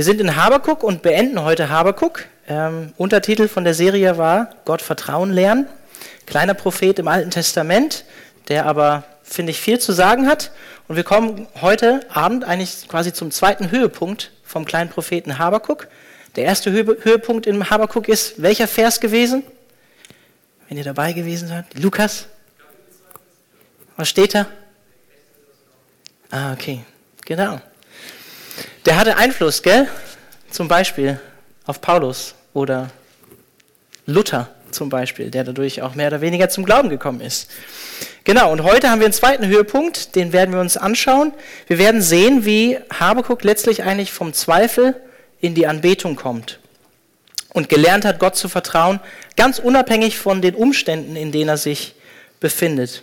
Wir sind in Habakuk und beenden heute Habakuk. Ähm, Untertitel von der Serie war Gott Vertrauen lernen. Kleiner Prophet im Alten Testament, der aber, finde ich, viel zu sagen hat. Und wir kommen heute Abend eigentlich quasi zum zweiten Höhepunkt vom kleinen Propheten Habakuk. Der erste Höhepunkt im Habakuk ist welcher Vers gewesen? Wenn ihr dabei gewesen seid. Lukas? Was steht da? Ah, okay. Genau. Der hatte Einfluss, gell? Zum Beispiel auf Paulus oder Luther zum Beispiel, der dadurch auch mehr oder weniger zum Glauben gekommen ist. Genau, und heute haben wir einen zweiten Höhepunkt, den werden wir uns anschauen. Wir werden sehen, wie Habakuk letztlich eigentlich vom Zweifel in die Anbetung kommt und gelernt hat, Gott zu vertrauen, ganz unabhängig von den Umständen, in denen er sich befindet.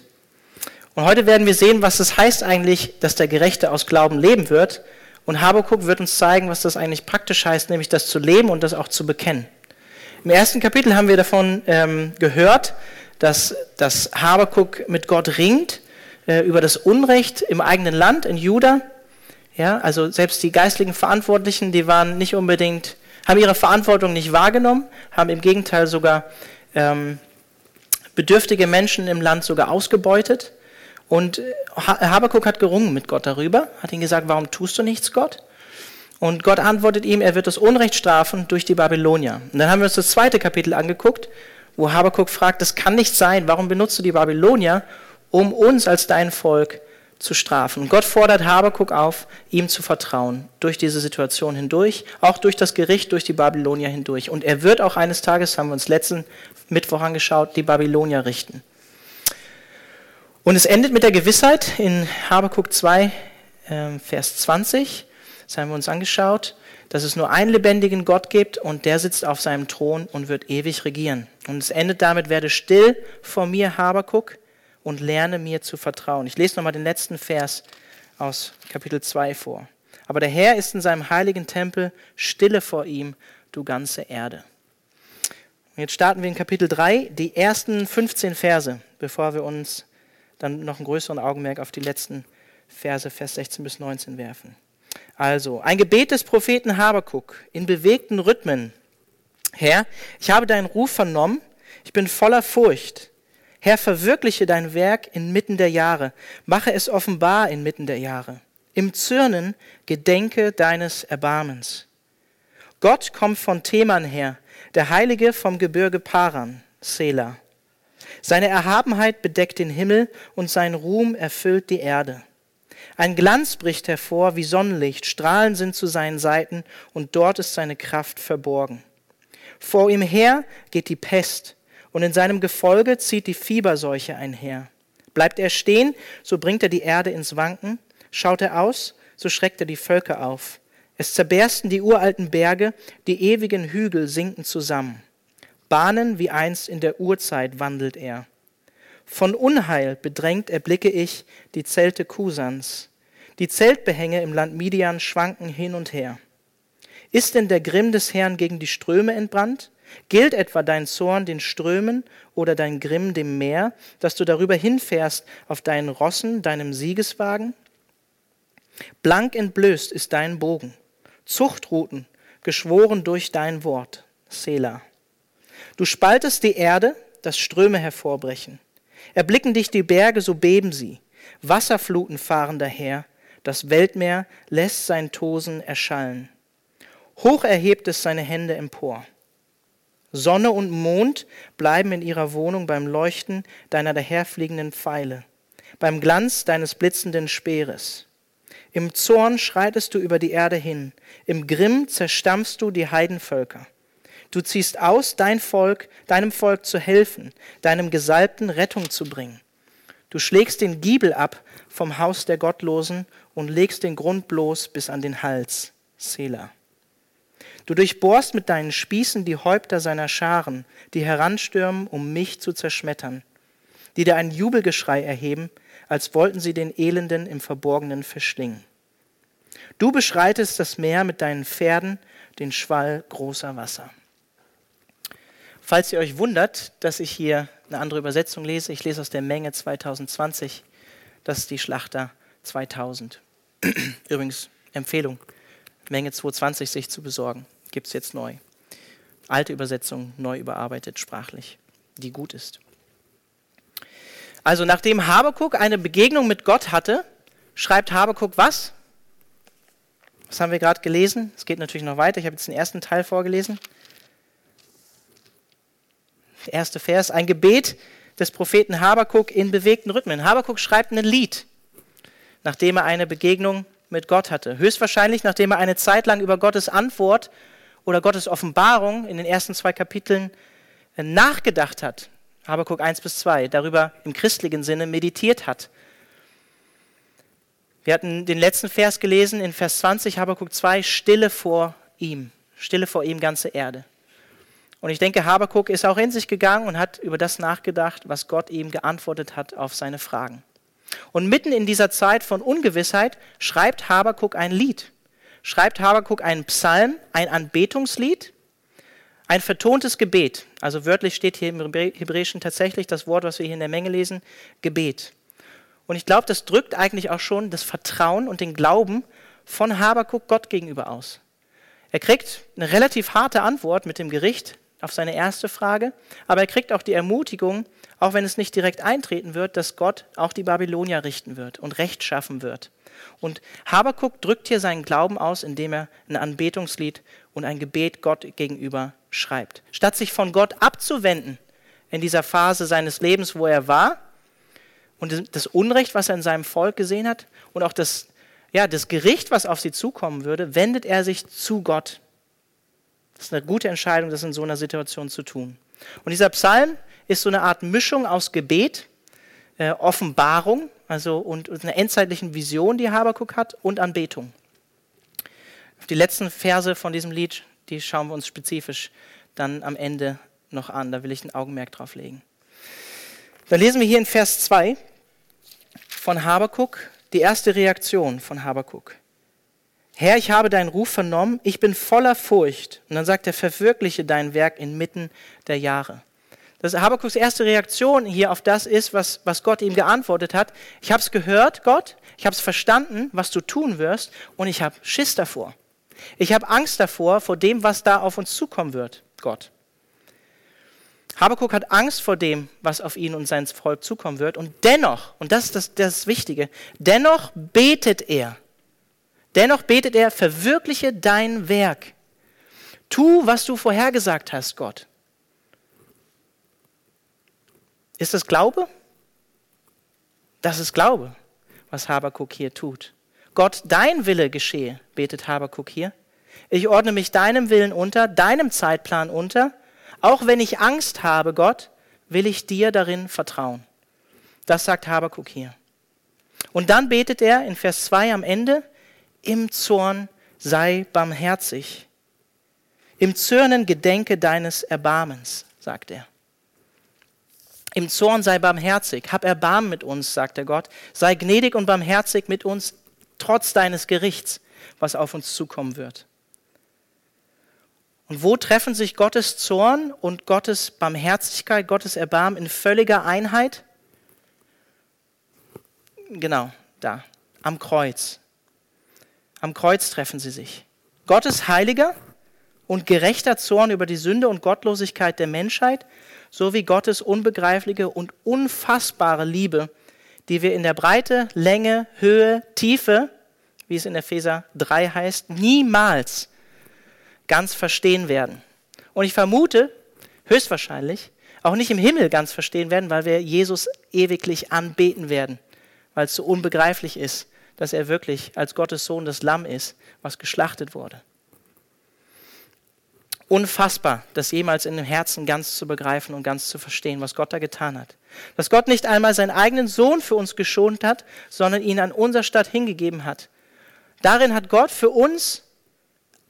Und heute werden wir sehen, was es heißt eigentlich, dass der Gerechte aus Glauben leben wird und Habakuk wird uns zeigen, was das eigentlich praktisch heißt, nämlich das zu leben und das auch zu bekennen. Im ersten Kapitel haben wir davon ähm, gehört, dass, dass Habakuk mit Gott ringt äh, über das Unrecht im eigenen Land, in Juda. Ja, also selbst die geistlichen Verantwortlichen, die waren nicht unbedingt, haben ihre Verantwortung nicht wahrgenommen, haben im Gegenteil sogar ähm, bedürftige Menschen im Land sogar ausgebeutet. Und Habakuk hat gerungen mit Gott darüber, hat ihn gesagt, warum tust du nichts, Gott? Und Gott antwortet ihm, er wird das Unrecht strafen durch die Babylonier. Und dann haben wir uns das zweite Kapitel angeguckt, wo Habakuk fragt, das kann nicht sein, warum benutzt du die Babylonier, um uns als dein Volk zu strafen? Und Gott fordert Habakuk auf, ihm zu vertrauen, durch diese Situation hindurch, auch durch das Gericht, durch die Babylonier hindurch. Und er wird auch eines Tages, haben wir uns letzten Mittwoch angeschaut, die Babylonier richten. Und es endet mit der Gewissheit in Habakuk 2, äh, Vers 20, das haben wir uns angeschaut, dass es nur einen lebendigen Gott gibt und der sitzt auf seinem Thron und wird ewig regieren. Und es endet damit, werde still vor mir, Habakuk, und lerne mir zu vertrauen. Ich lese nochmal den letzten Vers aus Kapitel 2 vor. Aber der Herr ist in seinem heiligen Tempel, stille vor ihm, du ganze Erde. Und jetzt starten wir in Kapitel 3, die ersten 15 Verse, bevor wir uns dann noch einen größeren Augenmerk auf die letzten Verse, Vers 16 bis 19 werfen. Also, ein Gebet des Propheten Habakuk in bewegten Rhythmen. Herr, ich habe deinen Ruf vernommen, ich bin voller Furcht. Herr, verwirkliche dein Werk inmitten der Jahre, mache es offenbar inmitten der Jahre. Im Zürnen gedenke deines Erbarmens. Gott kommt von Theman her, der Heilige vom Gebirge Paran, Selah. Seine Erhabenheit bedeckt den Himmel und sein Ruhm erfüllt die Erde. Ein Glanz bricht hervor wie Sonnenlicht, Strahlen sind zu seinen Seiten und dort ist seine Kraft verborgen. Vor ihm her geht die Pest und in seinem Gefolge zieht die Fieberseuche einher. Bleibt er stehen, so bringt er die Erde ins Wanken. Schaut er aus, so schreckt er die Völker auf. Es zerbersten die uralten Berge, die ewigen Hügel sinken zusammen. Bahnen wie einst in der Urzeit wandelt er. Von Unheil bedrängt erblicke ich die Zelte Kusans. Die Zeltbehänge im Land Midian schwanken hin und her. Ist denn der Grimm des Herrn gegen die Ströme entbrannt? Gilt etwa dein Zorn den Strömen oder dein Grimm dem Meer, dass du darüber hinfährst auf deinen Rossen, deinem Siegeswagen? Blank entblößt ist dein Bogen, Zuchtruten, geschworen durch dein Wort, Selah. Du spaltest die Erde, dass Ströme hervorbrechen. Erblicken dich die Berge, so beben sie. Wasserfluten fahren daher. Das Weltmeer lässt sein Tosen erschallen. Hoch erhebt es seine Hände empor. Sonne und Mond bleiben in ihrer Wohnung beim Leuchten deiner daherfliegenden Pfeile, beim Glanz deines blitzenden Speeres. Im Zorn schreitest du über die Erde hin, im Grimm zerstampfst du die Heidenvölker. Du ziehst aus, dein Volk, deinem Volk zu helfen, deinem Gesalbten Rettung zu bringen. Du schlägst den Giebel ab vom Haus der Gottlosen und legst den Grund bloß bis an den Hals. Selah. Du durchbohrst mit deinen Spießen die Häupter seiner Scharen, die heranstürmen, um mich zu zerschmettern, die dir ein Jubelgeschrei erheben, als wollten sie den Elenden im Verborgenen verschlingen. Du beschreitest das Meer mit deinen Pferden, den Schwall großer Wasser. Falls ihr euch wundert, dass ich hier eine andere Übersetzung lese, ich lese aus der Menge 2020, das ist die Schlachter 2000. Übrigens, Empfehlung, Menge 220 sich zu besorgen. Gibt es jetzt neu. Alte Übersetzung, neu überarbeitet sprachlich, die gut ist. Also nachdem Habakuk eine Begegnung mit Gott hatte, schreibt Habakuk was? Was haben wir gerade gelesen? Es geht natürlich noch weiter. Ich habe jetzt den ersten Teil vorgelesen. Erste Vers, ein Gebet des Propheten Habakuk in bewegten Rhythmen. Habakuk schreibt ein Lied, nachdem er eine Begegnung mit Gott hatte. Höchstwahrscheinlich, nachdem er eine Zeit lang über Gottes Antwort oder Gottes Offenbarung in den ersten zwei Kapiteln äh, nachgedacht hat. Habakuk 1 bis 2, darüber im christlichen Sinne meditiert hat. Wir hatten den letzten Vers gelesen in Vers 20, Habakuk 2, Stille vor ihm, Stille vor ihm ganze Erde. Und ich denke, Habakuk ist auch in sich gegangen und hat über das nachgedacht, was Gott ihm geantwortet hat auf seine Fragen. Und mitten in dieser Zeit von Ungewissheit schreibt Habakuk ein Lied. Schreibt Habakuk einen Psalm, ein Anbetungslied, ein vertontes Gebet. Also wörtlich steht hier im Hebräischen tatsächlich das Wort, was wir hier in der Menge lesen, Gebet. Und ich glaube, das drückt eigentlich auch schon das Vertrauen und den Glauben von Habakuk Gott gegenüber aus. Er kriegt eine relativ harte Antwort mit dem Gericht auf seine erste Frage, aber er kriegt auch die Ermutigung, auch wenn es nicht direkt eintreten wird, dass Gott auch die Babylonier richten wird und Recht schaffen wird. Und Habakuk drückt hier seinen Glauben aus, indem er ein Anbetungslied und ein Gebet Gott gegenüber schreibt. Statt sich von Gott abzuwenden in dieser Phase seines Lebens, wo er war, und das Unrecht, was er in seinem Volk gesehen hat, und auch das, ja, das Gericht, was auf sie zukommen würde, wendet er sich zu Gott. Das ist eine gute Entscheidung, das in so einer Situation zu tun. Und dieser Psalm ist so eine Art Mischung aus Gebet, äh, Offenbarung, also und, und einer endzeitlichen Vision, die Habakuk hat, und Anbetung. Die letzten Verse von diesem Lied, die schauen wir uns spezifisch dann am Ende noch an. Da will ich ein Augenmerk drauf legen. Dann lesen wir hier in Vers 2 von Habakuk die erste Reaktion von Habakuk. Herr, ich habe deinen Ruf vernommen, ich bin voller Furcht. Und dann sagt er, verwirkliche dein Werk inmitten der Jahre. Das Habakuks erste Reaktion hier auf das ist, was, was Gott ihm geantwortet hat. Ich habe es gehört, Gott, ich habe es verstanden, was du tun wirst, und ich habe Schiss davor. Ich habe Angst davor, vor dem, was da auf uns zukommen wird, Gott. Habakuk hat Angst vor dem, was auf ihn und sein Volk zukommen wird. Und dennoch, und das ist das, das Wichtige, dennoch betet er. Dennoch betet er, verwirkliche dein Werk. Tu, was du vorhergesagt hast, Gott. Ist das Glaube? Das ist Glaube, was Habakuk hier tut. Gott, dein Wille geschehe, betet Habakuk hier. Ich ordne mich deinem Willen unter, deinem Zeitplan unter. Auch wenn ich Angst habe, Gott, will ich dir darin vertrauen. Das sagt Habakuk hier. Und dann betet er in Vers 2 am Ende, im Zorn sei barmherzig. Im Zürnen gedenke deines Erbarmens, sagt er. Im Zorn sei barmherzig, hab Erbarmen mit uns, sagt der Gott. Sei gnädig und barmherzig mit uns, trotz deines Gerichts, was auf uns zukommen wird. Und wo treffen sich Gottes Zorn und Gottes Barmherzigkeit, Gottes Erbarmen in völliger Einheit? Genau, da, am Kreuz. Am Kreuz treffen sie sich. Gottes heiliger und gerechter Zorn über die Sünde und Gottlosigkeit der Menschheit sowie Gottes unbegreifliche und unfassbare Liebe, die wir in der Breite, Länge, Höhe, Tiefe, wie es in Epheser 3 heißt, niemals ganz verstehen werden. Und ich vermute, höchstwahrscheinlich, auch nicht im Himmel ganz verstehen werden, weil wir Jesus ewiglich anbeten werden, weil es so unbegreiflich ist, dass er wirklich als Gottes Sohn das Lamm ist, was geschlachtet wurde. Unfassbar, das jemals in dem Herzen ganz zu begreifen und ganz zu verstehen, was Gott da getan hat. Dass Gott nicht einmal seinen eigenen Sohn für uns geschont hat, sondern ihn an unser Stadt hingegeben hat. Darin hat Gott für uns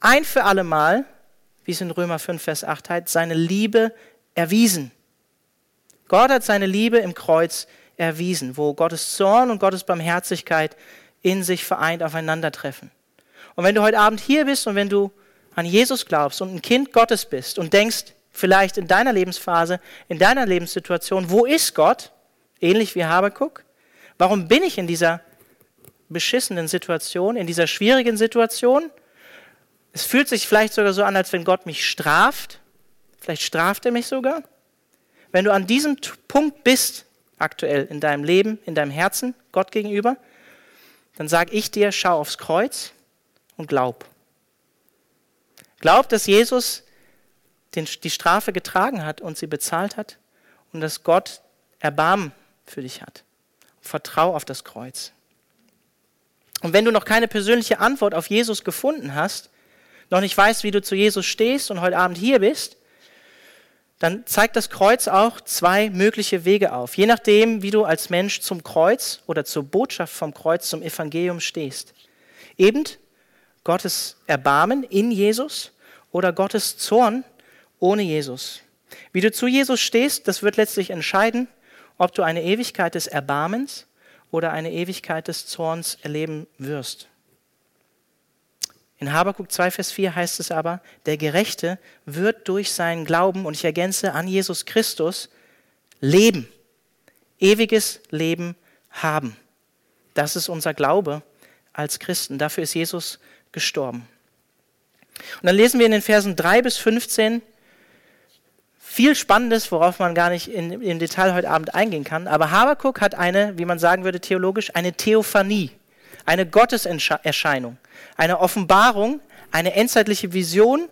ein für alle Mal, wie es in Römer 5, Vers 8 heißt, seine Liebe erwiesen. Gott hat seine Liebe im Kreuz erwiesen, wo Gottes Zorn und Gottes Barmherzigkeit in sich vereint aufeinandertreffen. Und wenn du heute Abend hier bist und wenn du an Jesus glaubst und ein Kind Gottes bist und denkst, vielleicht in deiner Lebensphase, in deiner Lebenssituation, wo ist Gott? Ähnlich wie Habakuk. Warum bin ich in dieser beschissenen Situation, in dieser schwierigen Situation? Es fühlt sich vielleicht sogar so an, als wenn Gott mich straft. Vielleicht straft er mich sogar. Wenn du an diesem Punkt bist, aktuell in deinem Leben, in deinem Herzen, Gott gegenüber, dann sage ich dir, schau aufs Kreuz und glaub. Glaub, dass Jesus den, die Strafe getragen hat und sie bezahlt hat und dass Gott Erbarmen für dich hat. Vertrau auf das Kreuz. Und wenn du noch keine persönliche Antwort auf Jesus gefunden hast, noch nicht weißt, wie du zu Jesus stehst und heute Abend hier bist, dann zeigt das Kreuz auch zwei mögliche Wege auf, je nachdem, wie du als Mensch zum Kreuz oder zur Botschaft vom Kreuz, zum Evangelium stehst. Eben Gottes Erbarmen in Jesus oder Gottes Zorn ohne Jesus. Wie du zu Jesus stehst, das wird letztlich entscheiden, ob du eine Ewigkeit des Erbarmens oder eine Ewigkeit des Zorns erleben wirst. In Habakuk 2, Vers 4 heißt es aber, der Gerechte wird durch seinen Glauben, und ich ergänze an Jesus Christus, leben, ewiges Leben haben. Das ist unser Glaube als Christen. Dafür ist Jesus gestorben. Und dann lesen wir in den Versen 3 bis 15 viel Spannendes, worauf man gar nicht in, im Detail heute Abend eingehen kann. Aber Habakuk hat eine, wie man sagen würde theologisch, eine Theophanie, eine Gotteserscheinung eine Offenbarung, eine endzeitliche Vision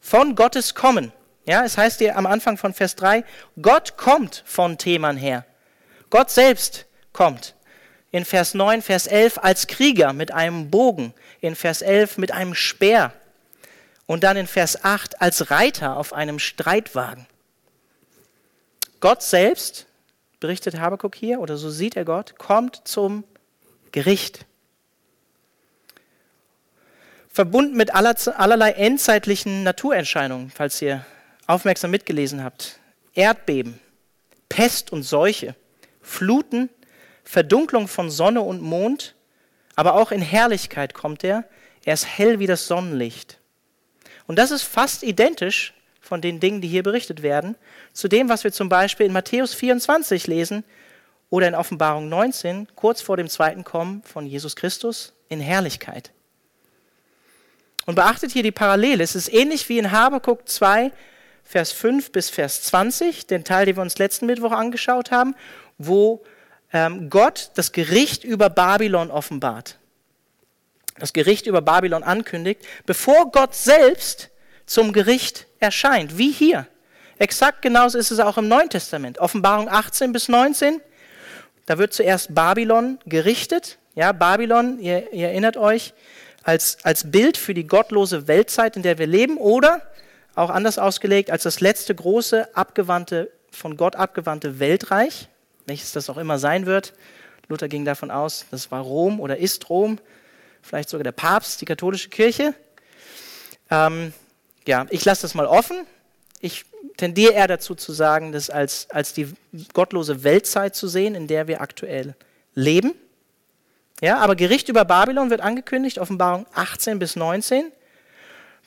von Gottes Kommen. Ja, es heißt hier am Anfang von Vers 3, Gott kommt von Theman her. Gott selbst kommt. In Vers 9, Vers 11 als Krieger mit einem Bogen. In Vers 11 mit einem Speer. Und dann in Vers 8 als Reiter auf einem Streitwagen. Gott selbst, berichtet Habakuk hier, oder so sieht er Gott, kommt zum Gericht verbunden mit allerlei endzeitlichen Naturerscheinungen, falls ihr aufmerksam mitgelesen habt. Erdbeben, Pest und Seuche, Fluten, Verdunklung von Sonne und Mond, aber auch in Herrlichkeit kommt er. Er ist hell wie das Sonnenlicht. Und das ist fast identisch von den Dingen, die hier berichtet werden, zu dem, was wir zum Beispiel in Matthäus 24 lesen oder in Offenbarung 19, kurz vor dem zweiten Kommen von Jesus Christus in Herrlichkeit. Und beachtet hier die Parallele. Es ist ähnlich wie in Habakuk 2, Vers 5 bis Vers 20, den Teil, den wir uns letzten Mittwoch angeschaut haben, wo ähm, Gott das Gericht über Babylon offenbart. Das Gericht über Babylon ankündigt, bevor Gott selbst zum Gericht erscheint, wie hier. Exakt genauso ist es auch im Neuen Testament. Offenbarung 18 bis 19. Da wird zuerst Babylon gerichtet. Ja, Babylon, ihr, ihr erinnert euch, als, als Bild für die gottlose Weltzeit, in der wir leben, oder auch anders ausgelegt als das letzte große, abgewandte, von Gott abgewandte Weltreich, welches das auch immer sein wird. Luther ging davon aus, das war Rom oder ist Rom, vielleicht sogar der Papst, die katholische Kirche. Ähm, ja, ich lasse das mal offen. Ich tendiere eher dazu zu sagen, das als, als die gottlose Weltzeit zu sehen, in der wir aktuell leben. Ja, aber Gericht über Babylon wird angekündigt, Offenbarung 18 bis 19.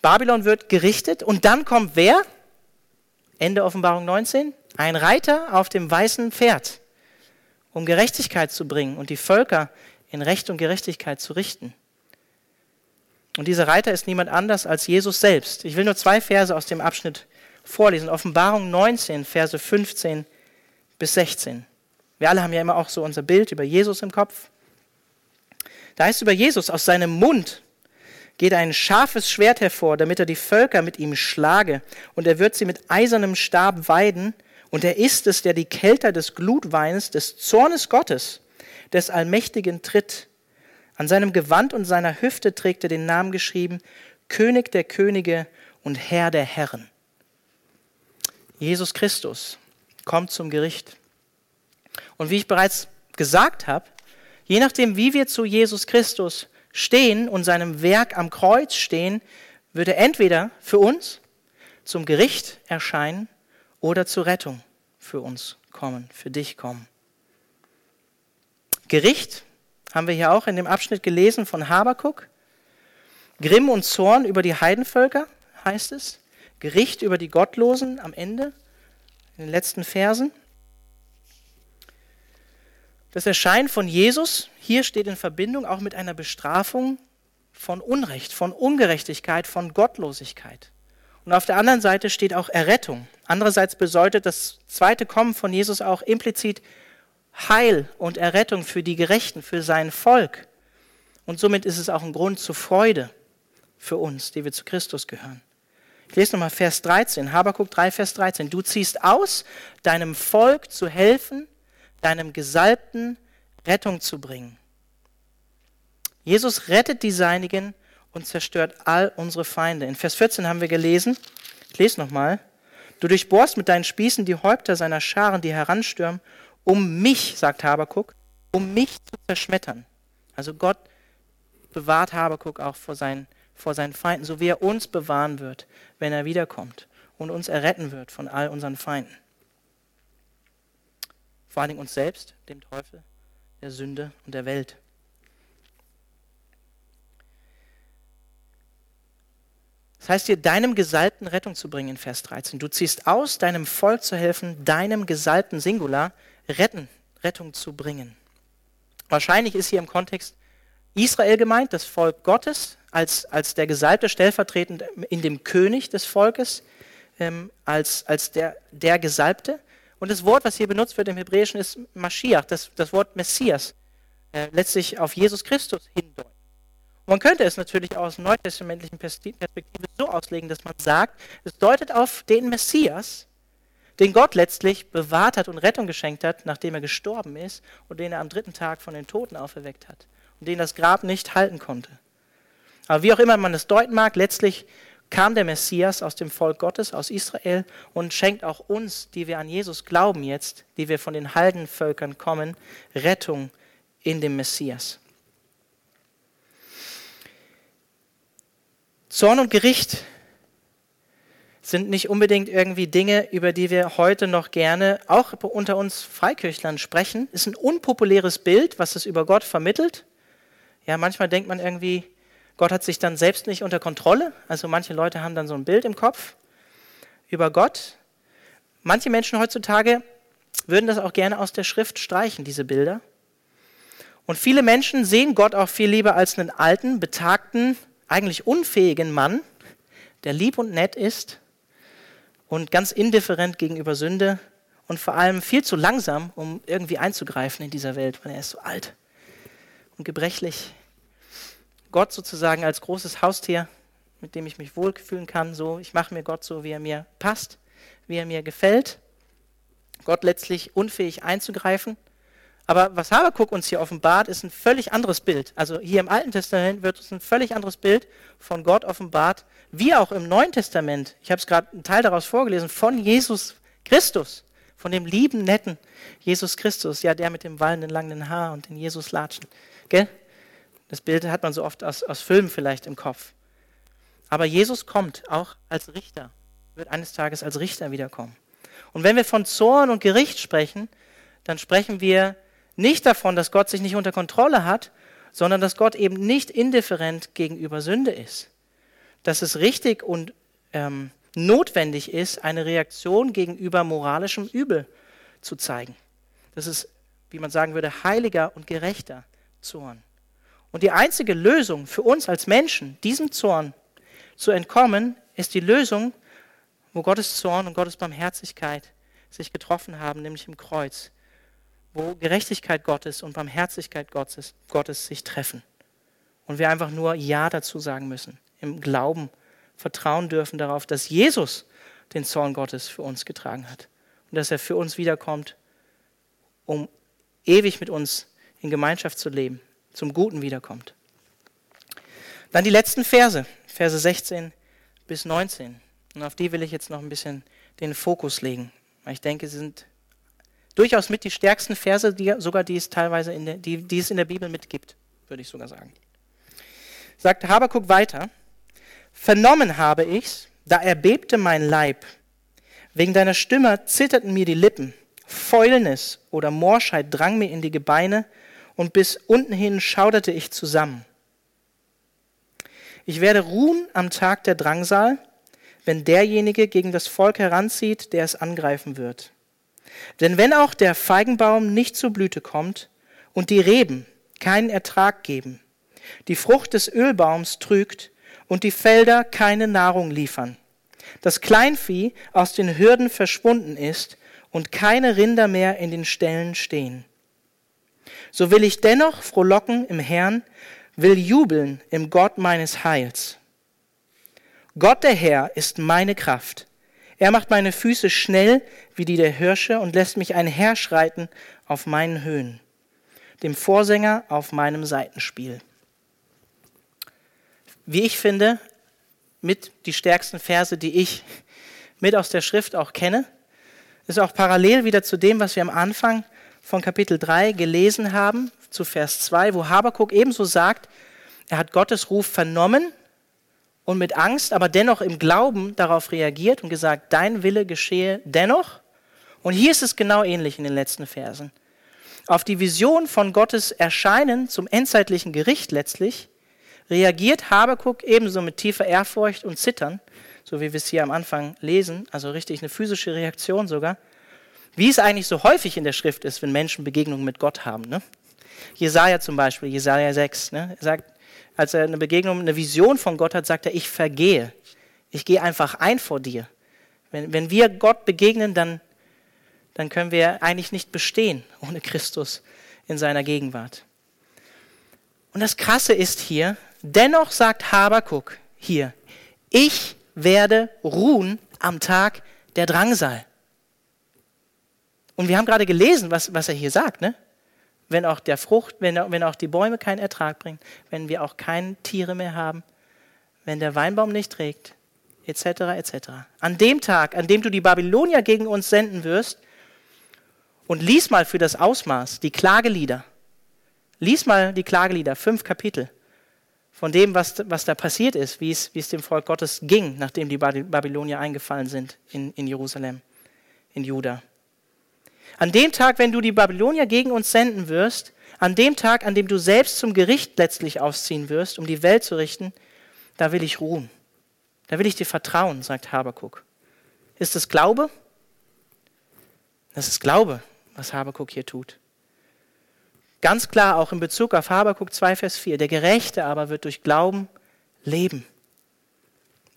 Babylon wird gerichtet und dann kommt wer? Ende Offenbarung 19. Ein Reiter auf dem weißen Pferd, um Gerechtigkeit zu bringen und die Völker in Recht und Gerechtigkeit zu richten. Und dieser Reiter ist niemand anders als Jesus selbst. Ich will nur zwei Verse aus dem Abschnitt vorlesen. Offenbarung 19, Verse 15 bis 16. Wir alle haben ja immer auch so unser Bild über Jesus im Kopf. Da heißt über Jesus, aus seinem Mund geht ein scharfes Schwert hervor, damit er die Völker mit ihm schlage, und er wird sie mit eisernem Stab weiden, und er ist es, der die Kelter des Glutweins, des Zornes Gottes, des Allmächtigen tritt. An seinem Gewand und seiner Hüfte trägt er den Namen geschrieben, König der Könige und Herr der Herren. Jesus Christus kommt zum Gericht. Und wie ich bereits gesagt habe, Je nachdem, wie wir zu Jesus Christus stehen und seinem Werk am Kreuz stehen, wird er entweder für uns zum Gericht erscheinen oder zur Rettung für uns kommen, für dich kommen. Gericht haben wir hier auch in dem Abschnitt gelesen von Habakuk. Grimm und Zorn über die Heidenvölker heißt es. Gericht über die Gottlosen am Ende, in den letzten Versen. Das Erscheinen von Jesus hier steht in Verbindung auch mit einer Bestrafung von Unrecht, von Ungerechtigkeit, von Gottlosigkeit. Und auf der anderen Seite steht auch Errettung. Andererseits bedeutet das zweite Kommen von Jesus auch implizit Heil und Errettung für die Gerechten, für sein Volk. Und somit ist es auch ein Grund zur Freude für uns, die wir zu Christus gehören. Ich lese nochmal Vers 13, Habakuk 3, Vers 13. Du ziehst aus, deinem Volk zu helfen, deinem Gesalbten Rettung zu bringen. Jesus rettet die Seinigen und zerstört all unsere Feinde. In Vers 14 haben wir gelesen, ich lese nochmal, du durchbohrst mit deinen Spießen die Häupter seiner Scharen, die heranstürmen, um mich, sagt Habakuk, um mich zu zerschmettern. Also Gott bewahrt Habakuk auch vor seinen, vor seinen Feinden, so wie er uns bewahren wird, wenn er wiederkommt und uns erretten wird von all unseren Feinden. Vor allen Dingen uns selbst, dem Teufel, der Sünde und der Welt. Das heißt dir, deinem Gesalbten Rettung zu bringen in Vers 13. Du ziehst aus, deinem Volk zu helfen, deinem Gesalbten Singular retten, Rettung zu bringen. Wahrscheinlich ist hier im Kontext Israel gemeint, das Volk Gottes, als, als der Gesalbte stellvertretend in dem König des Volkes, ähm, als, als der, der Gesalbte. Und das Wort, was hier benutzt wird im Hebräischen, ist Mashiach, das, das Wort Messias, äh, letztlich auf Jesus Christus hindeuten. Man könnte es natürlich aus neutestamentlichen Perspektive so auslegen, dass man sagt, es deutet auf den Messias, den Gott letztlich bewahrt hat und Rettung geschenkt hat, nachdem er gestorben ist und den er am dritten Tag von den Toten auferweckt hat und den das Grab nicht halten konnte. Aber wie auch immer man es deuten mag, letztlich kam der Messias aus dem Volk Gottes, aus Israel und schenkt auch uns, die wir an Jesus glauben jetzt, die wir von den Heidenvölkern kommen, Rettung in dem Messias. Zorn und Gericht sind nicht unbedingt irgendwie Dinge, über die wir heute noch gerne auch unter uns Freikirchlern sprechen. Ist ein unpopuläres Bild, was es über Gott vermittelt. Ja, manchmal denkt man irgendwie, Gott hat sich dann selbst nicht unter Kontrolle. Also manche Leute haben dann so ein Bild im Kopf über Gott. Manche Menschen heutzutage würden das auch gerne aus der Schrift streichen, diese Bilder. Und viele Menschen sehen Gott auch viel lieber als einen alten, betagten, eigentlich unfähigen Mann, der lieb und nett ist und ganz indifferent gegenüber Sünde und vor allem viel zu langsam, um irgendwie einzugreifen in dieser Welt, weil er ist so alt und gebrechlich. Gott sozusagen als großes Haustier, mit dem ich mich wohlfühlen kann, so ich mache mir Gott so, wie er mir passt, wie er mir gefällt. Gott letztlich unfähig einzugreifen aber was Habakuk uns hier offenbart, ist ein völlig anderes Bild. Also hier im Alten Testament wird uns ein völlig anderes Bild von Gott offenbart, wie auch im Neuen Testament. Ich habe es gerade einen Teil daraus vorgelesen, von Jesus Christus, von dem lieben, netten Jesus Christus, ja, der mit dem wallenden, langen Haar und den Jesus-Latschen. Gell? Das Bild hat man so oft aus, aus Filmen vielleicht im Kopf. Aber Jesus kommt auch als Richter, wird eines Tages als Richter wiederkommen. Und wenn wir von Zorn und Gericht sprechen, dann sprechen wir nicht davon, dass Gott sich nicht unter Kontrolle hat, sondern dass Gott eben nicht indifferent gegenüber Sünde ist. Dass es richtig und ähm, notwendig ist, eine Reaktion gegenüber moralischem Übel zu zeigen. Das ist, wie man sagen würde, heiliger und gerechter Zorn. Und die einzige Lösung für uns als Menschen, diesem Zorn zu entkommen, ist die Lösung, wo Gottes Zorn und Gottes Barmherzigkeit sich getroffen haben, nämlich im Kreuz wo Gerechtigkeit Gottes und Barmherzigkeit Gottes, Gottes sich treffen. Und wir einfach nur Ja dazu sagen müssen, im Glauben vertrauen dürfen darauf, dass Jesus den Zorn Gottes für uns getragen hat und dass er für uns wiederkommt, um ewig mit uns in Gemeinschaft zu leben, zum Guten wiederkommt. Dann die letzten Verse, Verse 16 bis 19. Und auf die will ich jetzt noch ein bisschen den Fokus legen, ich denke, sie sind durchaus mit die stärksten Verse, die sogar die es teilweise in der, die, die es in der Bibel mitgibt, würde ich sogar sagen. Sagt Habakuk weiter, vernommen habe ich's, da erbebte mein Leib. Wegen deiner Stimme zitterten mir die Lippen. Fäulnis oder Morschheit drang mir in die Gebeine und bis unten hin schauderte ich zusammen. Ich werde ruhen am Tag der Drangsal, wenn derjenige gegen das Volk heranzieht, der es angreifen wird. Denn wenn auch der Feigenbaum nicht zur Blüte kommt und die Reben keinen Ertrag geben, die Frucht des Ölbaums trügt und die Felder keine Nahrung liefern. Das Kleinvieh aus den Hürden verschwunden ist und keine Rinder mehr in den Ställen stehen. So will ich dennoch frohlocken im Herrn, will jubeln im Gott meines Heils. Gott der Herr ist meine Kraft. Er macht meine Füße schnell wie die der Hirsche und lässt mich einherschreiten auf meinen Höhen, dem Vorsänger auf meinem Seitenspiel. Wie ich finde, mit die stärksten Verse, die ich mit aus der Schrift auch kenne. Ist auch parallel wieder zu dem, was wir am Anfang von Kapitel 3 gelesen haben, zu Vers 2, wo Habakuk ebenso sagt, er hat Gottes Ruf vernommen und mit Angst, aber dennoch im Glauben darauf reagiert und gesagt, dein Wille geschehe dennoch. Und hier ist es genau ähnlich in den letzten Versen. Auf die Vision von Gottes Erscheinen zum endzeitlichen Gericht letztlich reagiert Habakuk ebenso mit tiefer Ehrfurcht und Zittern, so wie wir es hier am Anfang lesen, also richtig eine physische Reaktion sogar, wie es eigentlich so häufig in der Schrift ist, wenn Menschen Begegnungen mit Gott haben. Ne? Jesaja zum Beispiel, Jesaja 6, ne? er sagt, als er eine Begegnung, eine Vision von Gott hat, sagt er, ich vergehe. Ich gehe einfach ein vor dir. Wenn, wenn wir Gott begegnen, dann, dann können wir eigentlich nicht bestehen ohne Christus in seiner Gegenwart. Und das Krasse ist hier, dennoch sagt Habakuk hier, ich werde ruhen am Tag der Drangsal. Und wir haben gerade gelesen, was, was er hier sagt, ne? Wenn auch der Frucht, wenn, wenn auch die Bäume keinen Ertrag bringen, wenn wir auch keine Tiere mehr haben, wenn der Weinbaum nicht trägt, etc., etc. An dem Tag, an dem du die Babylonier gegen uns senden wirst, und lies mal für das Ausmaß die Klagelieder, Lies mal die Klagelieder, fünf Kapitel von dem, was, was da passiert ist, wie es, wie es dem Volk Gottes ging, nachdem die Babylonier eingefallen sind in, in Jerusalem, in Juda. An dem Tag, wenn du die Babylonier gegen uns senden wirst, an dem Tag, an dem du selbst zum Gericht letztlich ausziehen wirst, um die Welt zu richten, da will ich ruhen. Da will ich dir vertrauen, sagt Habakuk. Ist das Glaube? Das ist Glaube, was Habakuk hier tut. Ganz klar auch in Bezug auf Habakuk 2, Vers 4. Der Gerechte aber wird durch Glauben leben.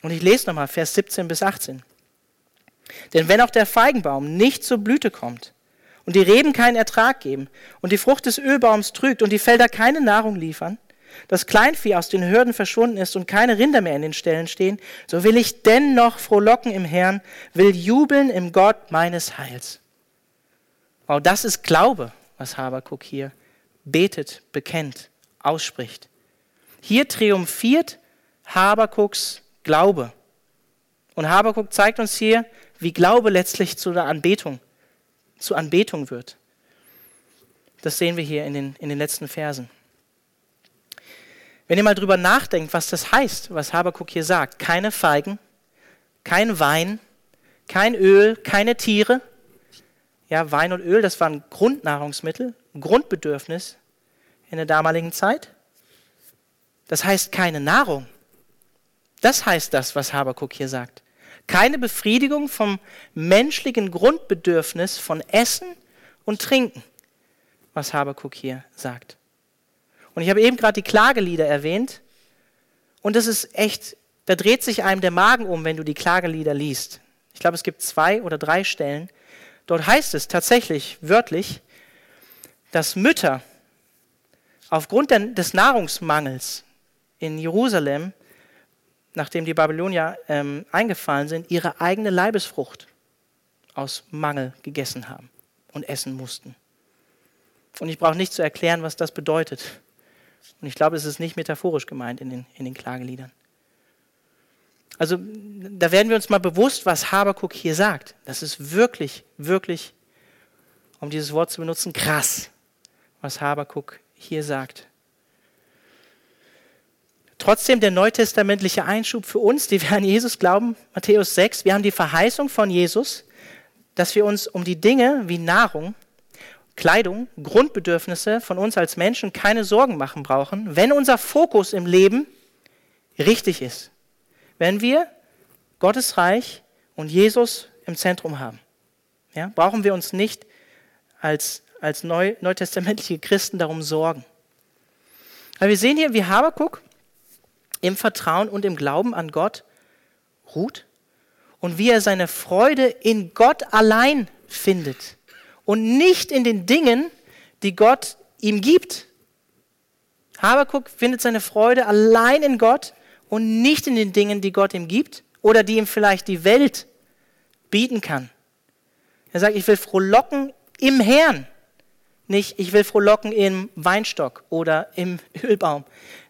Und ich lese nochmal Vers 17 bis 18. Denn wenn auch der Feigenbaum nicht zur Blüte kommt und die Reben keinen Ertrag geben und die Frucht des Ölbaums trügt und die Felder keine Nahrung liefern, das Kleinvieh aus den Hürden verschwunden ist und keine Rinder mehr in den Ställen stehen, so will ich dennoch frohlocken im Herrn, will jubeln im Gott meines Heils. Wow, das ist Glaube, was Habakuk hier betet, bekennt, ausspricht. Hier triumphiert Habakuks Glaube. Und Habakuk zeigt uns hier, wie Glaube letztlich zu der Anbetung, zu Anbetung wird. Das sehen wir hier in den, in den letzten Versen. Wenn ihr mal drüber nachdenkt, was das heißt, was Habakuk hier sagt, keine Feigen, kein Wein, kein Öl, keine Tiere, ja, Wein und Öl, das waren Grundnahrungsmittel, Grundbedürfnis in der damaligen Zeit. Das heißt keine Nahrung. Das heißt das, was Habakuk hier sagt. Keine Befriedigung vom menschlichen Grundbedürfnis von Essen und Trinken, was Habakuk hier sagt. Und ich habe eben gerade die Klagelieder erwähnt. Und das ist echt, da dreht sich einem der Magen um, wenn du die Klagelieder liest. Ich glaube, es gibt zwei oder drei Stellen, Dort heißt es tatsächlich wörtlich, dass Mütter aufgrund des Nahrungsmangels in Jerusalem, nachdem die Babylonier ähm, eingefallen sind, ihre eigene Leibesfrucht aus Mangel gegessen haben und essen mussten. Und ich brauche nicht zu erklären, was das bedeutet. Und ich glaube, es ist nicht metaphorisch gemeint in den, in den Klageliedern. Also da werden wir uns mal bewusst, was Habakuk hier sagt. Das ist wirklich, wirklich, um dieses Wort zu benutzen, krass, was Habakuk hier sagt. Trotzdem der neutestamentliche Einschub für uns, die wir an Jesus glauben, Matthäus 6, wir haben die Verheißung von Jesus, dass wir uns um die Dinge wie Nahrung, Kleidung, Grundbedürfnisse von uns als Menschen keine Sorgen machen brauchen, wenn unser Fokus im Leben richtig ist wenn wir Gottes Reich und Jesus im Zentrum haben. Ja, brauchen wir uns nicht als, als Neu, neutestamentliche Christen darum sorgen. Aber wir sehen hier, wie Habakuk im Vertrauen und im Glauben an Gott ruht und wie er seine Freude in Gott allein findet und nicht in den Dingen, die Gott ihm gibt. Habakuk findet seine Freude allein in Gott und nicht in den Dingen, die Gott ihm gibt oder die ihm vielleicht die Welt bieten kann. Er sagt, ich will frohlocken im Herrn. Nicht, ich will frohlocken im Weinstock oder im Ölbaum.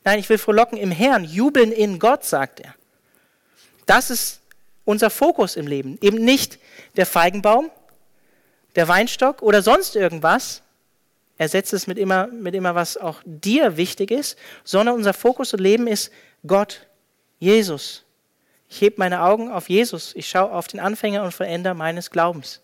Nein, ich will frohlocken im Herrn, jubeln in Gott, sagt er. Das ist unser Fokus im Leben. Eben nicht der Feigenbaum, der Weinstock oder sonst irgendwas. Ersetzt es mit immer, mit immer, was auch dir wichtig ist, sondern unser Fokus im Leben ist Gott, Jesus. Ich hebe meine Augen auf Jesus. Ich schaue auf den Anfänger und Veränder meines Glaubens.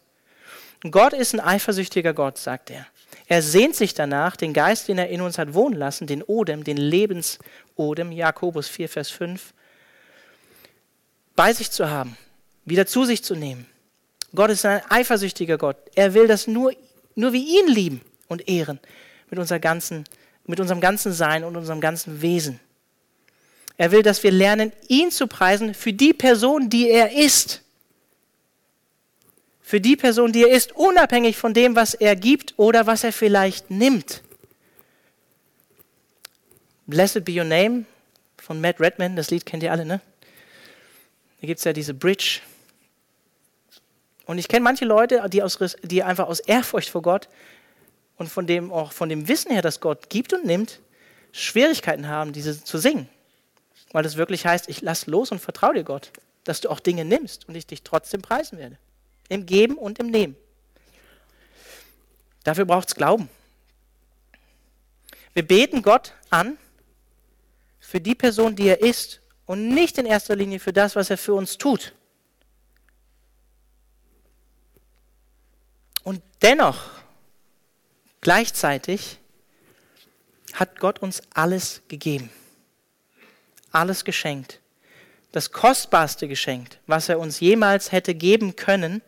Gott ist ein eifersüchtiger Gott, sagt er. Er sehnt sich danach, den Geist, den er in uns hat wohnen lassen, den Odem, den Lebensodem, Jakobus 4, Vers 5, bei sich zu haben, wieder zu sich zu nehmen. Gott ist ein eifersüchtiger Gott. Er will das nur, nur wie ihn lieben und ehren, mit, unserer ganzen, mit unserem ganzen Sein und unserem ganzen Wesen. Er will, dass wir lernen, ihn zu preisen für die Person, die er ist für die Person, die er ist, unabhängig von dem, was er gibt oder was er vielleicht nimmt. Blessed be your name von Matt Redman, das Lied kennt ihr alle, ne? Da gibt es ja diese Bridge. Und ich kenne manche Leute, die, aus, die einfach aus Ehrfurcht vor Gott und von dem, auch von dem Wissen her, dass Gott gibt und nimmt, Schwierigkeiten haben, diese zu singen. Weil das wirklich heißt, ich lass los und vertraue dir Gott, dass du auch Dinge nimmst und ich dich trotzdem preisen werde im Geben und im Nehmen. Dafür braucht es Glauben. Wir beten Gott an für die Person, die er ist und nicht in erster Linie für das, was er für uns tut. Und dennoch, gleichzeitig, hat Gott uns alles gegeben, alles geschenkt. Das kostbarste Geschenk, was er uns jemals hätte geben können,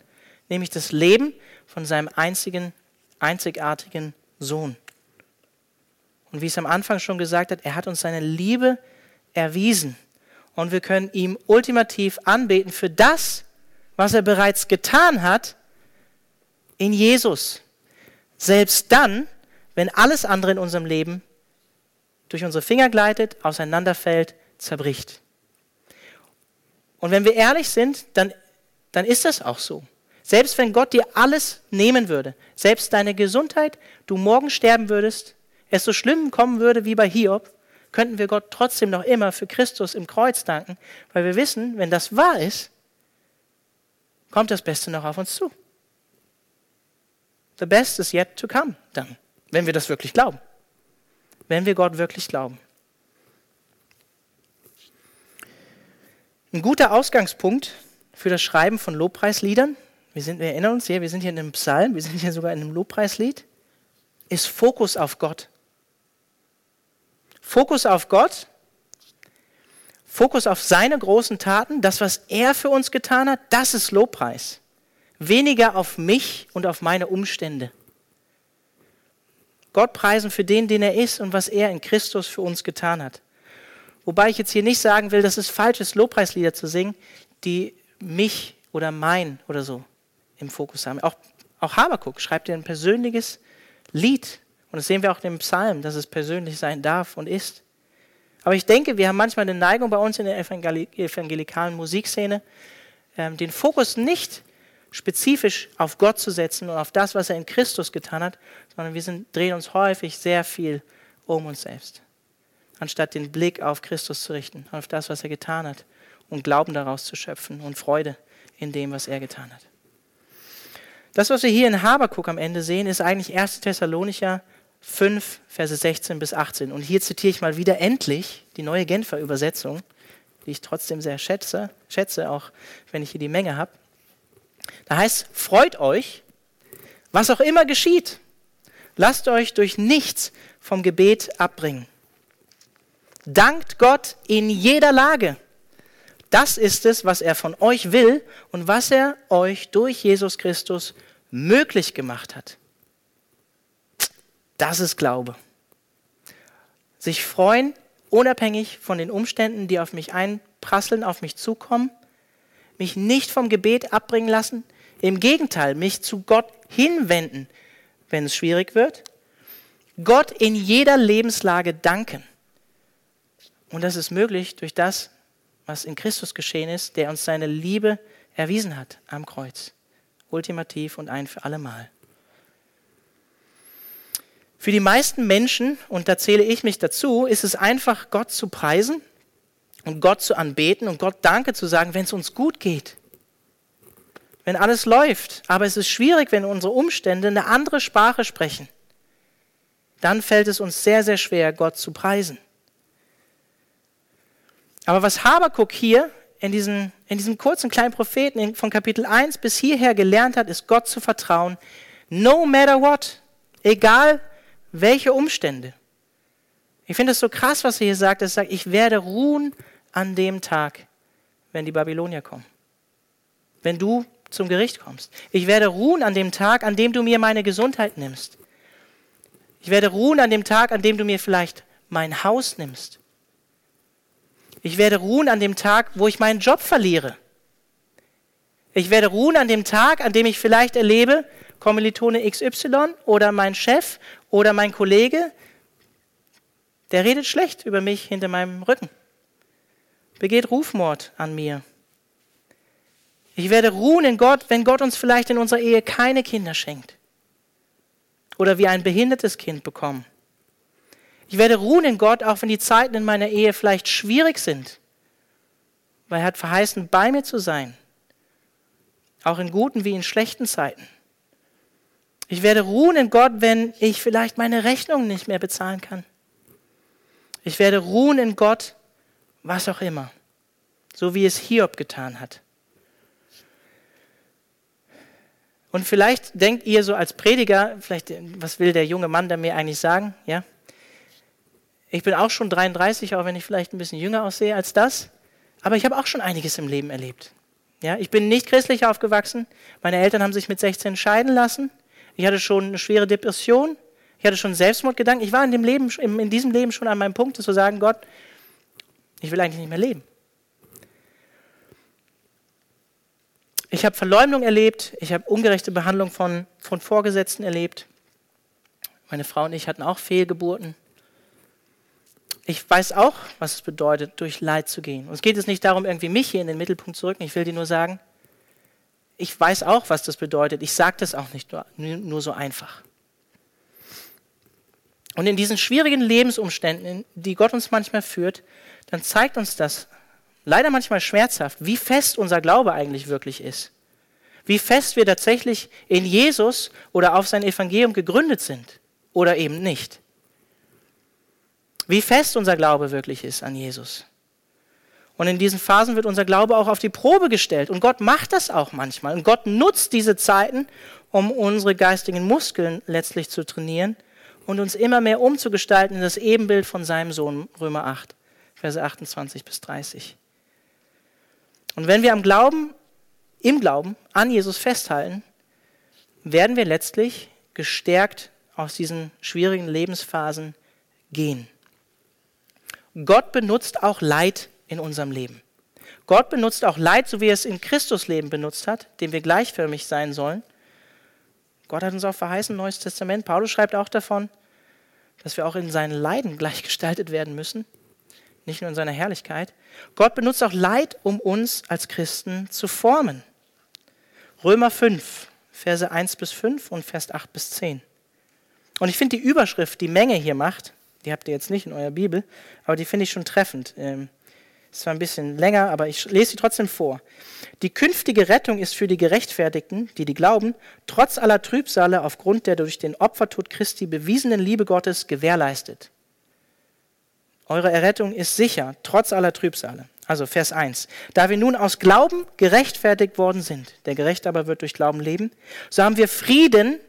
nämlich das Leben von seinem einzigen, einzigartigen Sohn. Und wie es am Anfang schon gesagt hat, er hat uns seine Liebe erwiesen. Und wir können ihm ultimativ anbeten für das, was er bereits getan hat in Jesus. Selbst dann, wenn alles andere in unserem Leben durch unsere Finger gleitet, auseinanderfällt, zerbricht. Und wenn wir ehrlich sind, dann, dann ist das auch so. Selbst wenn Gott dir alles nehmen würde, selbst deine Gesundheit, du morgen sterben würdest, es so schlimm kommen würde wie bei Hiob, könnten wir Gott trotzdem noch immer für Christus im Kreuz danken, weil wir wissen, wenn das wahr ist, kommt das Beste noch auf uns zu. The best is yet to come, dann, wenn wir das wirklich glauben. Wenn wir Gott wirklich glauben. Ein guter Ausgangspunkt für das Schreiben von Lobpreisliedern wir, sind, wir erinnern uns hier, wir sind hier in einem Psalm, wir sind hier sogar in einem Lobpreislied, ist Fokus auf Gott. Fokus auf Gott, Fokus auf seine großen Taten, das, was er für uns getan hat, das ist Lobpreis. Weniger auf mich und auf meine Umstände. Gott preisen für den, den er ist und was er in Christus für uns getan hat. Wobei ich jetzt hier nicht sagen will, dass es falsch ist, Lobpreislieder zu singen, die mich oder mein oder so im Fokus haben. Auch, auch Habakuk schreibt dir ein persönliches Lied. Und das sehen wir auch in dem Psalm, dass es persönlich sein darf und ist. Aber ich denke, wir haben manchmal eine Neigung bei uns in der evangelikalen Musikszene, ähm, den Fokus nicht spezifisch auf Gott zu setzen und auf das, was er in Christus getan hat, sondern wir sind, drehen uns häufig sehr viel um uns selbst, anstatt den Blick auf Christus zu richten, auf das, was er getan hat und Glauben daraus zu schöpfen und Freude in dem, was er getan hat. Das, was wir hier in Habakuk am Ende sehen, ist eigentlich 1. Thessalonicher 5, Verse 16 bis 18. Und hier zitiere ich mal wieder endlich die neue Genfer Übersetzung, die ich trotzdem sehr schätze, schätze, auch wenn ich hier die Menge habe. Da heißt, freut euch, was auch immer geschieht. Lasst euch durch nichts vom Gebet abbringen. Dankt Gott in jeder Lage. Das ist es, was er von euch will und was er euch durch Jesus Christus möglich gemacht hat. Das ist Glaube. sich freuen, unabhängig von den Umständen, die auf mich einprasseln, auf mich zukommen, mich nicht vom Gebet abbringen lassen, im Gegenteil, mich zu Gott hinwenden, wenn es schwierig wird, Gott in jeder Lebenslage danken. Und das ist möglich durch das, was in Christus geschehen ist, der uns seine Liebe erwiesen hat am Kreuz. Ultimativ und ein für allemal. Für die meisten Menschen, und da zähle ich mich dazu, ist es einfach, Gott zu preisen und Gott zu anbeten und Gott Danke zu sagen, wenn es uns gut geht. Wenn alles läuft. Aber es ist schwierig, wenn unsere Umstände eine andere Sprache sprechen. Dann fällt es uns sehr, sehr schwer, Gott zu preisen. Aber was Habakuk hier in, diesen, in diesem kurzen kleinen Propheten von Kapitel 1 bis hierher gelernt hat, ist Gott zu vertrauen, no matter what, egal welche Umstände. Ich finde es so krass, was er hier sagt. Er sagt, ich werde ruhen an dem Tag, wenn die Babylonier kommen. Wenn du zum Gericht kommst. Ich werde ruhen an dem Tag, an dem du mir meine Gesundheit nimmst. Ich werde ruhen an dem Tag, an dem du mir vielleicht mein Haus nimmst. Ich werde ruhen an dem Tag, wo ich meinen Job verliere. Ich werde ruhen an dem Tag, an dem ich vielleicht erlebe, Kommilitone XY oder mein Chef oder mein Kollege, der redet schlecht über mich hinter meinem Rücken, begeht Rufmord an mir. Ich werde ruhen in Gott, wenn Gott uns vielleicht in unserer Ehe keine Kinder schenkt oder wir ein behindertes Kind bekommen. Ich werde ruhen in Gott, auch wenn die Zeiten in meiner Ehe vielleicht schwierig sind, weil er hat verheißen, bei mir zu sein, auch in guten wie in schlechten Zeiten. Ich werde ruhen in Gott, wenn ich vielleicht meine Rechnungen nicht mehr bezahlen kann. Ich werde ruhen in Gott, was auch immer, so wie es Hiob getan hat. Und vielleicht denkt ihr so als Prediger, vielleicht, was will der junge Mann da mir eigentlich sagen? Ja? Ich bin auch schon 33, auch wenn ich vielleicht ein bisschen jünger aussehe als das. Aber ich habe auch schon einiges im Leben erlebt. Ja, ich bin nicht christlich aufgewachsen. Meine Eltern haben sich mit 16 scheiden lassen. Ich hatte schon eine schwere Depression. Ich hatte schon Selbstmordgedanken. Ich war in, dem Leben, in diesem Leben schon an meinem Punkt, zu sagen, Gott, ich will eigentlich nicht mehr leben. Ich habe Verleumdung erlebt. Ich habe ungerechte Behandlung von, von Vorgesetzten erlebt. Meine Frau und ich hatten auch Fehlgeburten. Ich weiß auch, was es bedeutet, durch Leid zu gehen. Und es geht jetzt nicht darum, irgendwie mich hier in den Mittelpunkt zu rücken. Ich will dir nur sagen, ich weiß auch, was das bedeutet. Ich sage das auch nicht nur, nur so einfach. Und in diesen schwierigen Lebensumständen, die Gott uns manchmal führt, dann zeigt uns das leider manchmal schmerzhaft, wie fest unser Glaube eigentlich wirklich ist. Wie fest wir tatsächlich in Jesus oder auf sein Evangelium gegründet sind oder eben nicht. Wie fest unser Glaube wirklich ist an Jesus. Und in diesen Phasen wird unser Glaube auch auf die Probe gestellt. Und Gott macht das auch manchmal. Und Gott nutzt diese Zeiten, um unsere geistigen Muskeln letztlich zu trainieren und uns immer mehr umzugestalten in das Ebenbild von seinem Sohn, Römer 8, Verse 28 bis 30. Und wenn wir am Glauben, im Glauben an Jesus festhalten, werden wir letztlich gestärkt aus diesen schwierigen Lebensphasen gehen. Gott benutzt auch Leid in unserem Leben. Gott benutzt auch Leid, so wie er es in Christus Leben benutzt hat, dem wir gleichförmig sein sollen. Gott hat uns auch verheißen, Neues Testament. Paulus schreibt auch davon, dass wir auch in seinen Leiden gleichgestaltet werden müssen, nicht nur in seiner Herrlichkeit. Gott benutzt auch Leid, um uns als Christen zu formen. Römer 5, Verse 1 bis 5 und Vers 8 bis 10. Und ich finde die Überschrift, die Menge hier macht, die habt ihr jetzt nicht in eurer Bibel, aber die finde ich schon treffend. Ähm, ist zwar ein bisschen länger, aber ich lese sie trotzdem vor. Die künftige Rettung ist für die Gerechtfertigten, die die glauben, trotz aller Trübsale aufgrund der durch den Opfertod Christi bewiesenen Liebe Gottes gewährleistet. Eure Errettung ist sicher, trotz aller Trübsale. Also Vers 1. Da wir nun aus Glauben gerechtfertigt worden sind, der Gerecht aber wird durch Glauben leben, so haben wir Frieden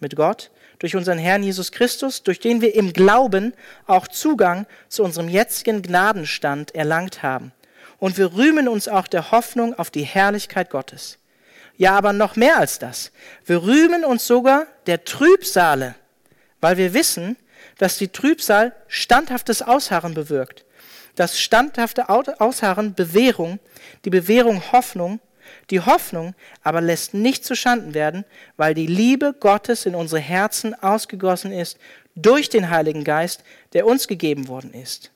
mit Gott durch unseren Herrn Jesus Christus, durch den wir im Glauben auch Zugang zu unserem jetzigen Gnadenstand erlangt haben. Und wir rühmen uns auch der Hoffnung auf die Herrlichkeit Gottes. Ja, aber noch mehr als das. Wir rühmen uns sogar der Trübsale, weil wir wissen, dass die Trübsal standhaftes Ausharren bewirkt. Das standhafte Ausharren Bewährung, die Bewährung Hoffnung, die Hoffnung aber lässt nicht zu Schanden werden, weil die Liebe Gottes in unsere Herzen ausgegossen ist durch den Heiligen Geist, der uns gegeben worden ist.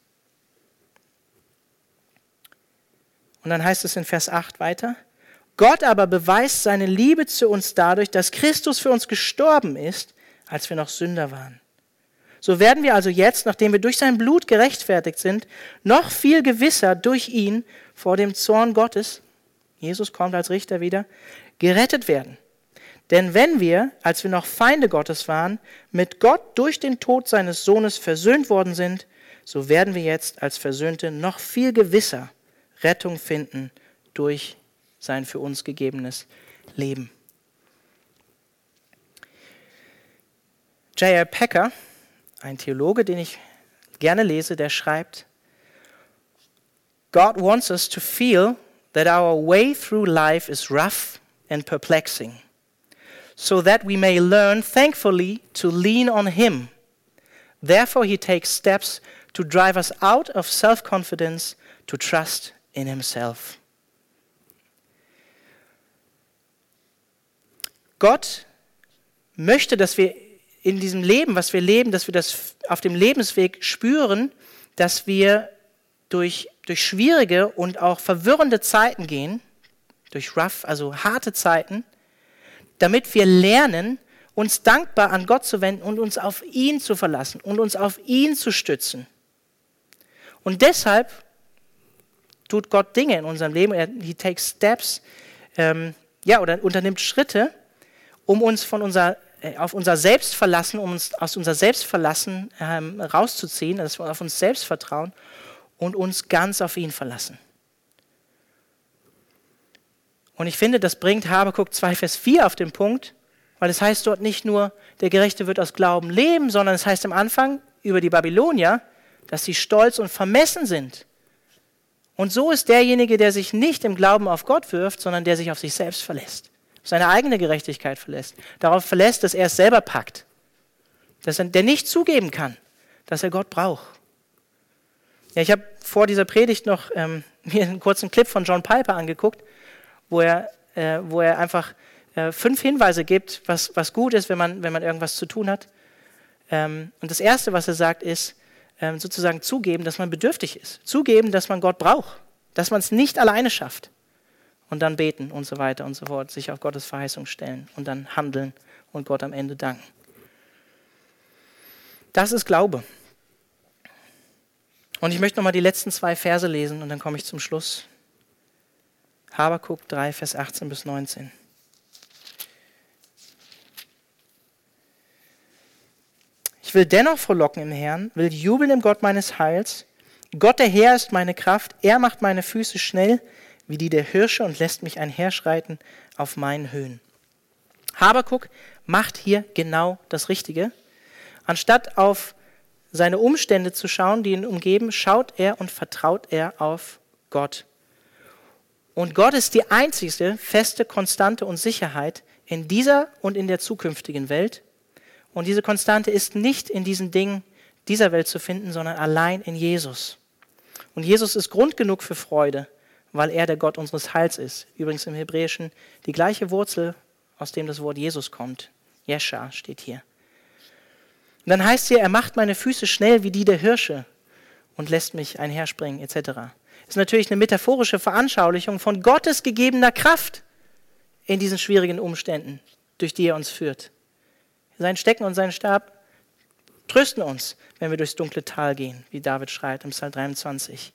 Und dann heißt es in Vers 8 weiter, Gott aber beweist seine Liebe zu uns dadurch, dass Christus für uns gestorben ist, als wir noch Sünder waren. So werden wir also jetzt, nachdem wir durch sein Blut gerechtfertigt sind, noch viel gewisser durch ihn vor dem Zorn Gottes, Jesus kommt als Richter wieder, gerettet werden. Denn wenn wir, als wir noch Feinde Gottes waren, mit Gott durch den Tod seines Sohnes versöhnt worden sind, so werden wir jetzt als Versöhnte noch viel gewisser Rettung finden durch sein für uns gegebenes Leben. J.R. Packer, ein Theologe, den ich gerne lese, der schreibt, God wants us to feel that our way through life is rough and perplexing, so that we may learn thankfully to lean on Him. Therefore, He takes steps to drive us out of self confidence to trust in Himself. Gott möchte, dass wir in diesem Leben, was wir leben, dass wir das auf dem Lebensweg spüren, dass wir durch, durch schwierige und auch verwirrende Zeiten gehen, durch rough, also harte Zeiten, damit wir lernen, uns dankbar an Gott zu wenden und uns auf ihn zu verlassen und uns auf ihn zu stützen. Und deshalb tut Gott Dinge in unserem Leben. Er, he takes steps, ähm, ja, oder unternimmt Schritte, um uns von unser, äh, auf unser Selbstverlassen, um uns aus unser Selbstverlassen ähm, rauszuziehen, dass wir auf uns selbst vertrauen und uns ganz auf ihn verlassen. Und ich finde, das bringt Habakuk 2, Vers 4 auf den Punkt, weil es heißt dort nicht nur, der Gerechte wird aus Glauben leben, sondern es heißt am Anfang über die Babylonier, dass sie stolz und vermessen sind. Und so ist derjenige, der sich nicht im Glauben auf Gott wirft, sondern der sich auf sich selbst verlässt seine eigene Gerechtigkeit verlässt, darauf verlässt, dass er es selber packt, dass er, der nicht zugeben kann, dass er Gott braucht. Ja, ich habe vor dieser Predigt noch ähm, mir einen kurzen Clip von John Piper angeguckt, wo er, äh, wo er einfach äh, fünf Hinweise gibt, was, was gut ist, wenn man, wenn man irgendwas zu tun hat. Ähm, und das Erste, was er sagt, ist ähm, sozusagen zugeben, dass man bedürftig ist. Zugeben, dass man Gott braucht, dass man es nicht alleine schafft und dann beten und so weiter und so fort, sich auf Gottes Verheißung stellen und dann handeln und Gott am Ende danken. Das ist Glaube. Und ich möchte nochmal die letzten zwei Verse lesen und dann komme ich zum Schluss. Habakuk 3, Vers 18 bis 19. Ich will dennoch frohlocken im Herrn, will jubeln im Gott meines Heils. Gott der Herr ist meine Kraft, er macht meine Füße schnell wie die der Hirsche und lässt mich einherschreiten auf meinen Höhen. Habakuk macht hier genau das Richtige. Anstatt auf seine Umstände zu schauen, die ihn umgeben, schaut er und vertraut er auf Gott. Und Gott ist die einzige feste Konstante und Sicherheit in dieser und in der zukünftigen Welt. Und diese Konstante ist nicht in diesen Dingen dieser Welt zu finden, sondern allein in Jesus. Und Jesus ist Grund genug für Freude weil er der Gott unseres Heils ist. Übrigens im Hebräischen die gleiche Wurzel, aus dem das Wort Jesus kommt. Jescha steht hier. Und dann heißt hier, er macht meine Füße schnell wie die der Hirsche und lässt mich einherspringen, etc. Das ist natürlich eine metaphorische Veranschaulichung von Gottes gegebener Kraft in diesen schwierigen Umständen, durch die er uns führt. Sein Stecken und sein Stab trösten uns, wenn wir durchs dunkle Tal gehen, wie David schreibt im Psalm 23.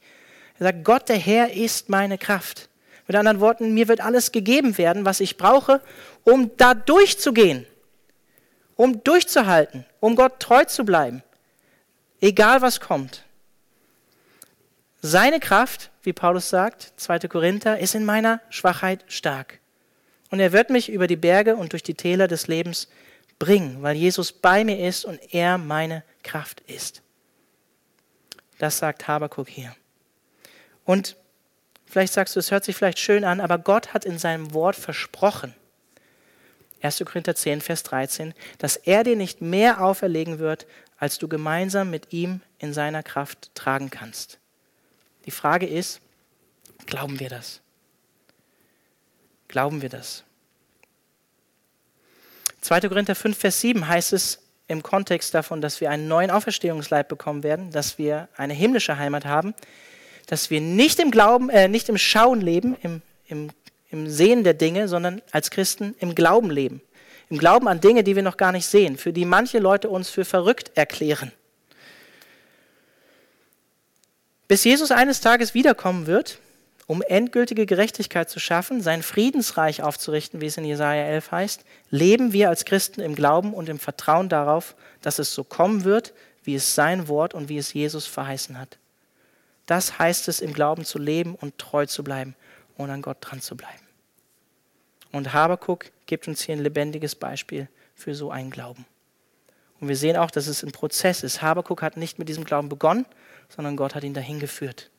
Er sagt, Gott der Herr ist meine Kraft. Mit anderen Worten, mir wird alles gegeben werden, was ich brauche, um da durchzugehen, um durchzuhalten, um Gott treu zu bleiben, egal was kommt. Seine Kraft, wie Paulus sagt, 2. Korinther, ist in meiner Schwachheit stark. Und er wird mich über die Berge und durch die Täler des Lebens bringen, weil Jesus bei mir ist und er meine Kraft ist. Das sagt Habakuk hier. Und vielleicht sagst du, es hört sich vielleicht schön an, aber Gott hat in seinem Wort versprochen, 1. Korinther 10, Vers 13, dass er dir nicht mehr auferlegen wird, als du gemeinsam mit ihm in seiner Kraft tragen kannst. Die Frage ist, glauben wir das? Glauben wir das? 2. Korinther 5, Vers 7 heißt es im Kontext davon, dass wir einen neuen Auferstehungsleib bekommen werden, dass wir eine himmlische Heimat haben, dass wir nicht im Glauben, äh, nicht im Schauen leben, im, im, im Sehen der Dinge, sondern als Christen im Glauben leben. Im Glauben an Dinge, die wir noch gar nicht sehen, für die manche Leute uns für verrückt erklären. Bis Jesus eines Tages wiederkommen wird, um endgültige Gerechtigkeit zu schaffen, sein Friedensreich aufzurichten, wie es in Jesaja 11 heißt, leben wir als Christen im Glauben und im Vertrauen darauf, dass es so kommen wird, wie es sein Wort und wie es Jesus verheißen hat. Das heißt es, im Glauben zu leben und treu zu bleiben und an Gott dran zu bleiben. Und Habakuk gibt uns hier ein lebendiges Beispiel für so einen Glauben. Und wir sehen auch, dass es ein Prozess ist. Habakuk hat nicht mit diesem Glauben begonnen, sondern Gott hat ihn dahin geführt.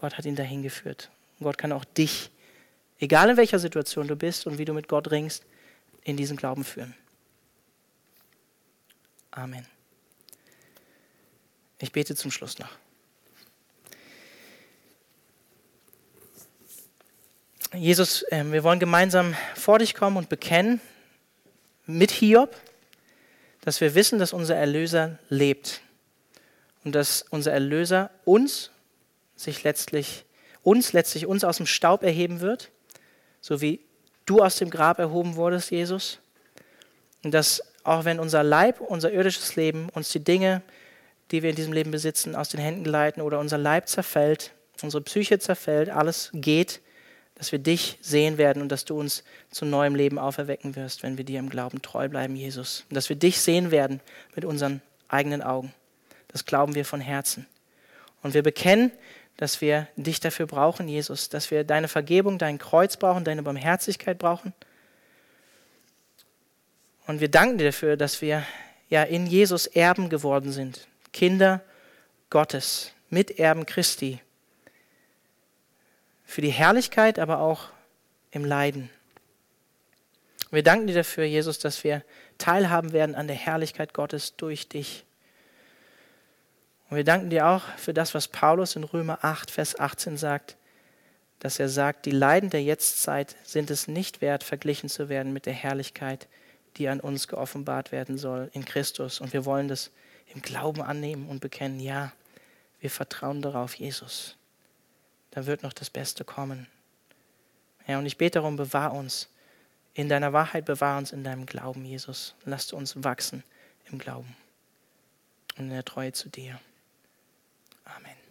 Gott hat ihn dahin geführt. Und Gott kann auch dich, egal in welcher Situation du bist und wie du mit Gott ringst, in diesen Glauben führen. Amen. Ich bete zum Schluss noch. Jesus, ähm, wir wollen gemeinsam vor dich kommen und bekennen mit Hiob, dass wir wissen, dass unser Erlöser lebt und dass unser Erlöser uns sich letztlich, uns letztlich uns aus dem Staub erheben wird, so wie du aus dem Grab erhoben wurdest, Jesus. Und dass auch wenn unser Leib, unser irdisches Leben, uns die Dinge, die wir in diesem Leben besitzen, aus den Händen gleiten oder unser Leib zerfällt, unsere Psyche zerfällt, alles geht, dass wir dich sehen werden und dass du uns zu neuem Leben auferwecken wirst, wenn wir dir im Glauben treu bleiben, Jesus. Und dass wir dich sehen werden mit unseren eigenen Augen. Das glauben wir von Herzen. Und wir bekennen, dass wir dich dafür brauchen, Jesus, dass wir deine Vergebung, dein Kreuz brauchen, deine Barmherzigkeit brauchen. Und wir danken dir dafür, dass wir ja in Jesus Erben geworden sind, Kinder Gottes, Miterben Christi, für die Herrlichkeit, aber auch im Leiden. Wir danken dir dafür, Jesus, dass wir teilhaben werden an der Herrlichkeit Gottes durch dich. Und wir danken dir auch für das, was Paulus in Römer 8, Vers 18 sagt, dass er sagt, die Leiden der Jetztzeit sind es nicht wert, verglichen zu werden mit der Herrlichkeit, die an uns geoffenbart werden soll in Christus. Und wir wollen das im Glauben annehmen und bekennen, ja, wir vertrauen darauf, Jesus. Da wird noch das Beste kommen. Ja, und ich bete darum, bewahr uns in deiner Wahrheit, bewahr uns in deinem Glauben, Jesus. Lass uns wachsen im Glauben und in der Treue zu dir. Amen.